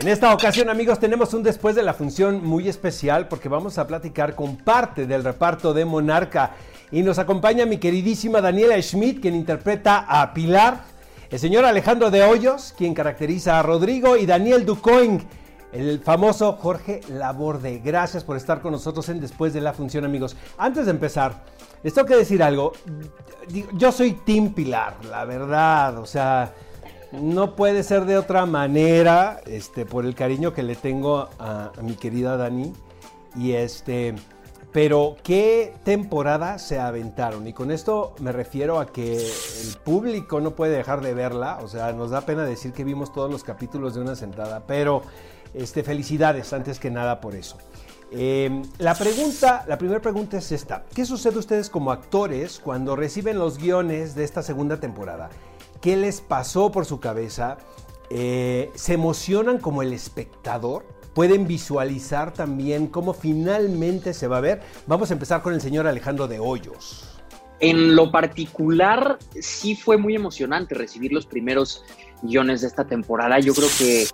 En esta ocasión, amigos, tenemos un después de la función muy especial porque vamos a platicar con parte del reparto de Monarca. Y nos acompaña mi queridísima Daniela Schmidt, quien interpreta a Pilar, el señor Alejandro de Hoyos, quien caracteriza a Rodrigo, y Daniel Ducoing, el famoso Jorge Laborde. Gracias por estar con nosotros en Después de la Función, amigos. Antes de empezar, les tengo que decir algo. Yo soy Tim Pilar, la verdad. O sea, no puede ser de otra manera, este, por el cariño que le tengo a, mi querida Dani. Y este, pero qué temporada se aventaron. Y con esto me refiero a que el público no puede dejar de verla. O sea, nos da pena decir que vimos todos los capítulos de una sentada. Pero este, felicidades antes que nada por eso. Eh, la pregunta, la primera pregunta es esta. ¿Qué sucede ustedes como actores cuando reciben los guiones de esta segunda temporada? ¿Qué les pasó por su cabeza? Eh, ¿Se emocionan como el espectador? ¿Pueden visualizar también cómo finalmente se va a ver? Vamos a empezar con el señor Alejandro de Hoyos. En lo particular, sí fue muy emocionante recibir los primeros guiones de esta temporada. Yo creo que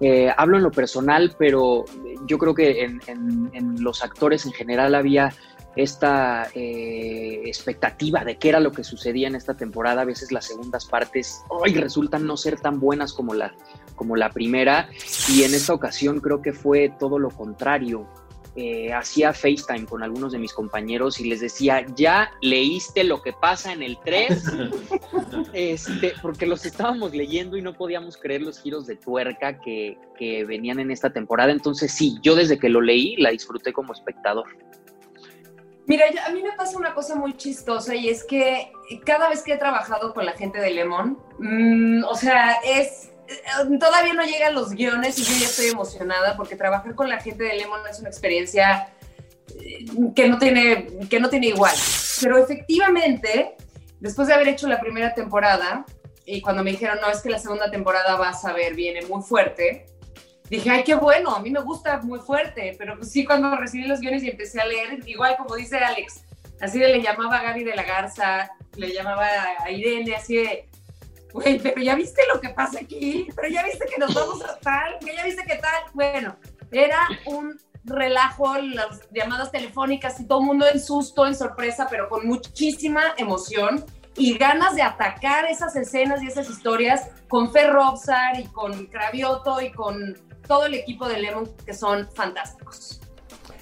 eh, hablo en lo personal, pero yo creo que en, en, en los actores en general había esta eh, expectativa de qué era lo que sucedía en esta temporada. A veces las segundas partes hoy resultan no ser tan buenas como la, como la primera y en esta ocasión creo que fue todo lo contrario. Eh, hacía FaceTime con algunos de mis compañeros y les decía, ya leíste lo que pasa en el 3, este, porque los estábamos leyendo y no podíamos creer los giros de tuerca que, que venían en esta temporada. Entonces sí, yo desde que lo leí la disfruté como espectador. Mira, a mí me pasa una cosa muy chistosa y es que cada vez que he trabajado con la gente de Lemon, mmm, o sea, es todavía no llegan los guiones y yo ya estoy emocionada porque trabajar con la gente de Lemon es una experiencia eh, que no tiene, que no tiene igual. Pero efectivamente, después de haber hecho la primera temporada y cuando me dijeron, no, es que la segunda temporada vas a ver, viene muy fuerte, dije, ay, qué bueno, a mí me gusta muy fuerte, pero pues sí, cuando recibí los guiones y empecé a leer, igual como dice Alex, así de le llamaba a Gaby de la Garza, le llamaba a Irene, así de, güey, pero ya viste lo que pasa aquí, pero ya viste que nos vamos a tal, que ya viste que tal, bueno, era un relajo, las llamadas telefónicas y todo el mundo en susto, en sorpresa, pero con muchísima emoción y ganas de atacar esas escenas y esas historias con Fer Robsar y con Cravioto y con todo el equipo de Lemon que son fantásticos.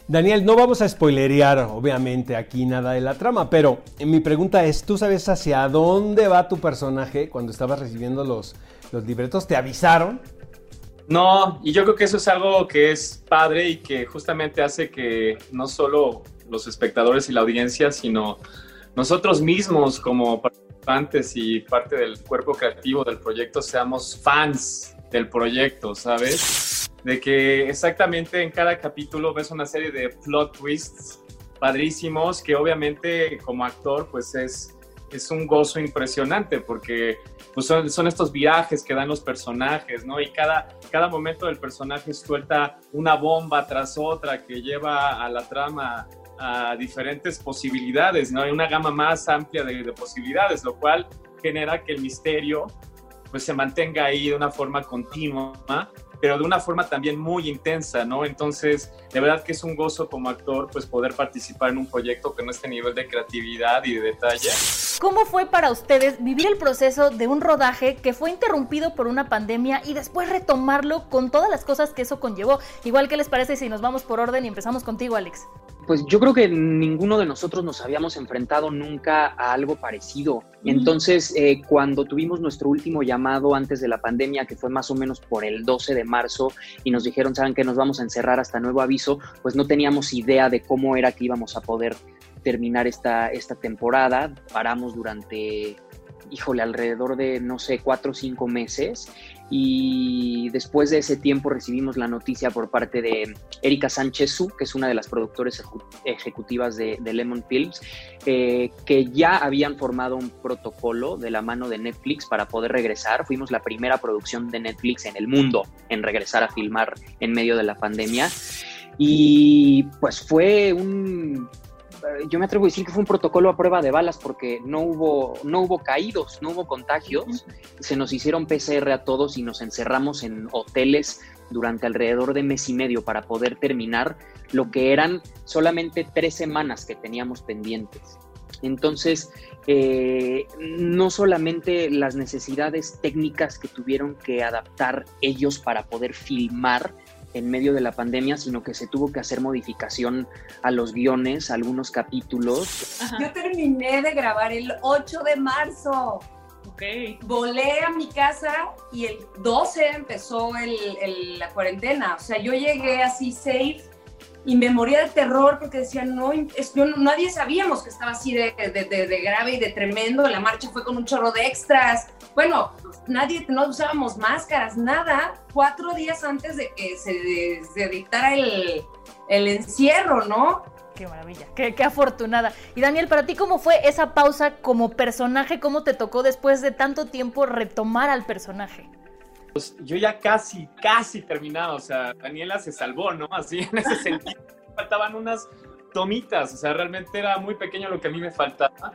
Daniel, no vamos a spoilerear, obviamente, aquí nada de la trama, pero mi pregunta es, ¿tú sabes hacia dónde va tu personaje cuando estabas recibiendo los, los libretos? ¿Te avisaron? No, y yo creo que eso es algo que es padre y que justamente hace que no solo los espectadores y la audiencia, sino nosotros mismos como participantes y parte del cuerpo creativo del proyecto seamos fans del proyecto, ¿sabes? De que exactamente en cada capítulo ves una serie de plot twists padrísimos que obviamente como actor pues es, es un gozo impresionante porque pues son, son, estos viajes que dan los personajes, ¿no? Y cada, cada momento del personaje suelta una bomba tras otra que lleva a la trama a diferentes posibilidades, ¿no? Hay una gama más amplia de, de posibilidades, lo cual genera que el misterio pues se mantenga ahí de una forma continua, pero de una forma también muy intensa, ¿no? Entonces, de verdad que es un gozo como actor, pues poder participar en un proyecto con este nivel de creatividad y de detalle. ¿Cómo fue para ustedes vivir el proceso de un rodaje que fue interrumpido por una pandemia y después retomarlo con todas las cosas que eso conllevó? Igual que les parece si nos vamos por orden y empezamos contigo, Alex. Pues yo creo que ninguno de nosotros nos habíamos enfrentado nunca a algo parecido. Entonces, eh, cuando tuvimos nuestro último llamado antes de la pandemia, que fue más o menos por el 12 de marzo, y nos dijeron, saben que nos vamos a encerrar hasta nuevo aviso, pues no teníamos idea de cómo era que íbamos a poder terminar esta, esta temporada. Paramos durante híjole, alrededor de, no sé, cuatro o cinco meses. Y después de ese tiempo recibimos la noticia por parte de Erika Sánchez que es una de las productores ejecutivas de, Lemon Films, eh, que ya habían formado un protocolo de la mano de Netflix para poder regresar. Fuimos la primera producción de Netflix en el mundo en regresar a filmar en medio de la pandemia. Y pues fue un yo me atrevo a decir que fue un protocolo a prueba de balas porque no hubo, no hubo caídos, no hubo contagios. Se nos hicieron PCR a todos y nos encerramos en hoteles durante alrededor de mes y medio para poder terminar lo que eran solamente tres semanas que teníamos pendientes. Entonces, eh, no solamente las necesidades técnicas que tuvieron que adaptar ellos para poder filmar, en medio de la pandemia, sino que se tuvo que hacer modificación a los guiones, a algunos capítulos. Yo terminé de grabar el 8 de marzo. Okay. Volé a mi casa y el 12 empezó la cuarentena. O sea, yo llegué así safe y me moría de terror porque decían, no, nadie sabíamos que estaba así de, de, grave y de tremendo. La marcha fue con un chorro de extras. Bueno, nadie, no usábamos máscaras, nada, cuatro días antes de que se, dictara el, encierro, ¿no? Qué maravilla, qué, qué, afortunada. Y Daniel, para ti, ¿cómo fue esa pausa como personaje? ¿Cómo te tocó después de tanto tiempo retomar al personaje? Pues yo ya casi, casi terminado, o sea, Daniela se salvó, ¿no? Así en ese sentido, faltaban unas tomitas, o sea, realmente era muy pequeño lo que a mí me faltaba.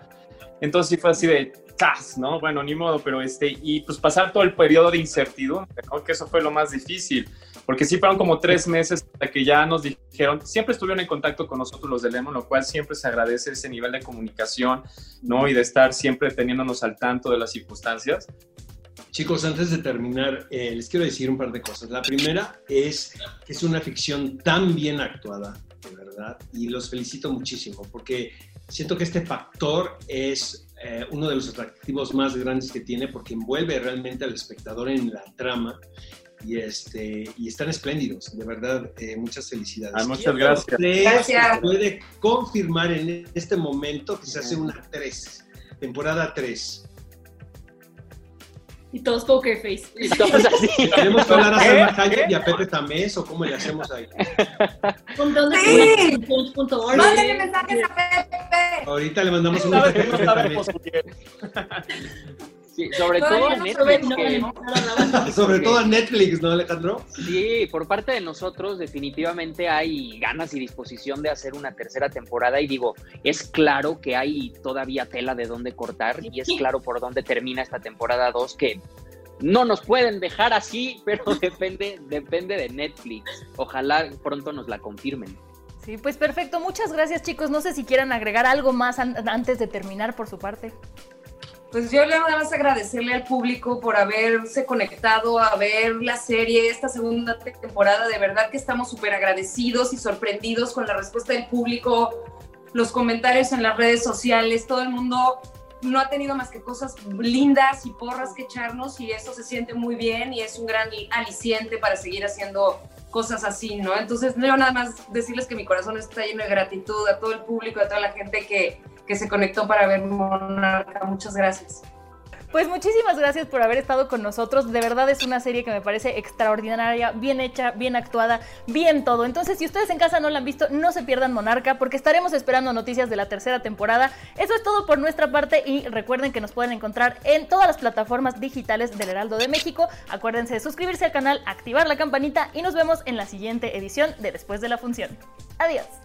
Entonces sí fue así de, ¡tas! ¿no? Bueno, ni modo, pero este, y pues pasar todo el periodo de incertidumbre, ¿no? Que eso fue lo más difícil, porque sí fueron como tres meses hasta que ya nos dijeron, siempre estuvieron en contacto con nosotros los de Lemon, lo cual siempre se agradece ese nivel de comunicación, ¿no? Y de estar siempre teniéndonos al tanto de las circunstancias. Chicos, antes de terminar, eh, les quiero decir un par de cosas. La primera es que es una ficción tan bien actuada, de verdad, y los felicito muchísimo, porque siento que este factor es eh, uno de los atractivos más grandes que tiene, porque envuelve realmente al espectador en la trama. Y, este, y están espléndidos, de verdad, eh, muchas felicidades. Ah, muchas gracias. gracias. Puede confirmar en este momento que se hace una 3, temporada 3. Y todos poker face. Y todos así. ¿Tenemos que hablar a Salma Hayek y a Pepe Tamés o cómo le hacemos ahí? Sí. Mándale mensajes a Pepe. Ahorita le mandamos un mensaje a Pepe Tamés. Sí, sobre todo a Netflix. sobre todo a Netflix, ¿no, Alejandro? Sí, por parte de nosotros definitivamente hay ganas y disposición de hacer una tercera temporada y digo, es claro que hay todavía tela de dónde cortar y es claro por dónde termina esta temporada 2 que no nos pueden dejar así, pero depende, depende de Netflix. Ojalá pronto nos la confirmen. Sí, pues perfecto. Muchas gracias chicos. No sé si quieran agregar algo más antes de terminar por su parte. Pues yo le nada más agradecerle al público por haberse conectado a ver la serie, esta segunda temporada. De verdad que estamos súper agradecidos y sorprendidos con la respuesta del público, los comentarios en las redes sociales. Todo el mundo no ha tenido más que cosas lindas y porras que echarnos y eso se siente muy bien y es un gran aliciente para seguir haciendo cosas así, ¿no? Entonces, yo nada más decirles que mi corazón está lleno de gratitud a todo el público, a toda la gente que que se conectó para ver Monarca. Muchas gracias. Pues muchísimas gracias por haber estado con nosotros. De verdad es una serie que me parece extraordinaria, bien hecha, bien actuada, bien todo. Entonces, si ustedes en casa no la han visto, no se pierdan Monarca porque estaremos esperando noticias de la tercera temporada. Eso es todo por nuestra parte y recuerden que nos pueden encontrar en todas las plataformas digitales del Heraldo de México. Acuérdense de suscribirse al canal, activar la campanita y nos vemos en la siguiente edición de Después de la Función. Adiós.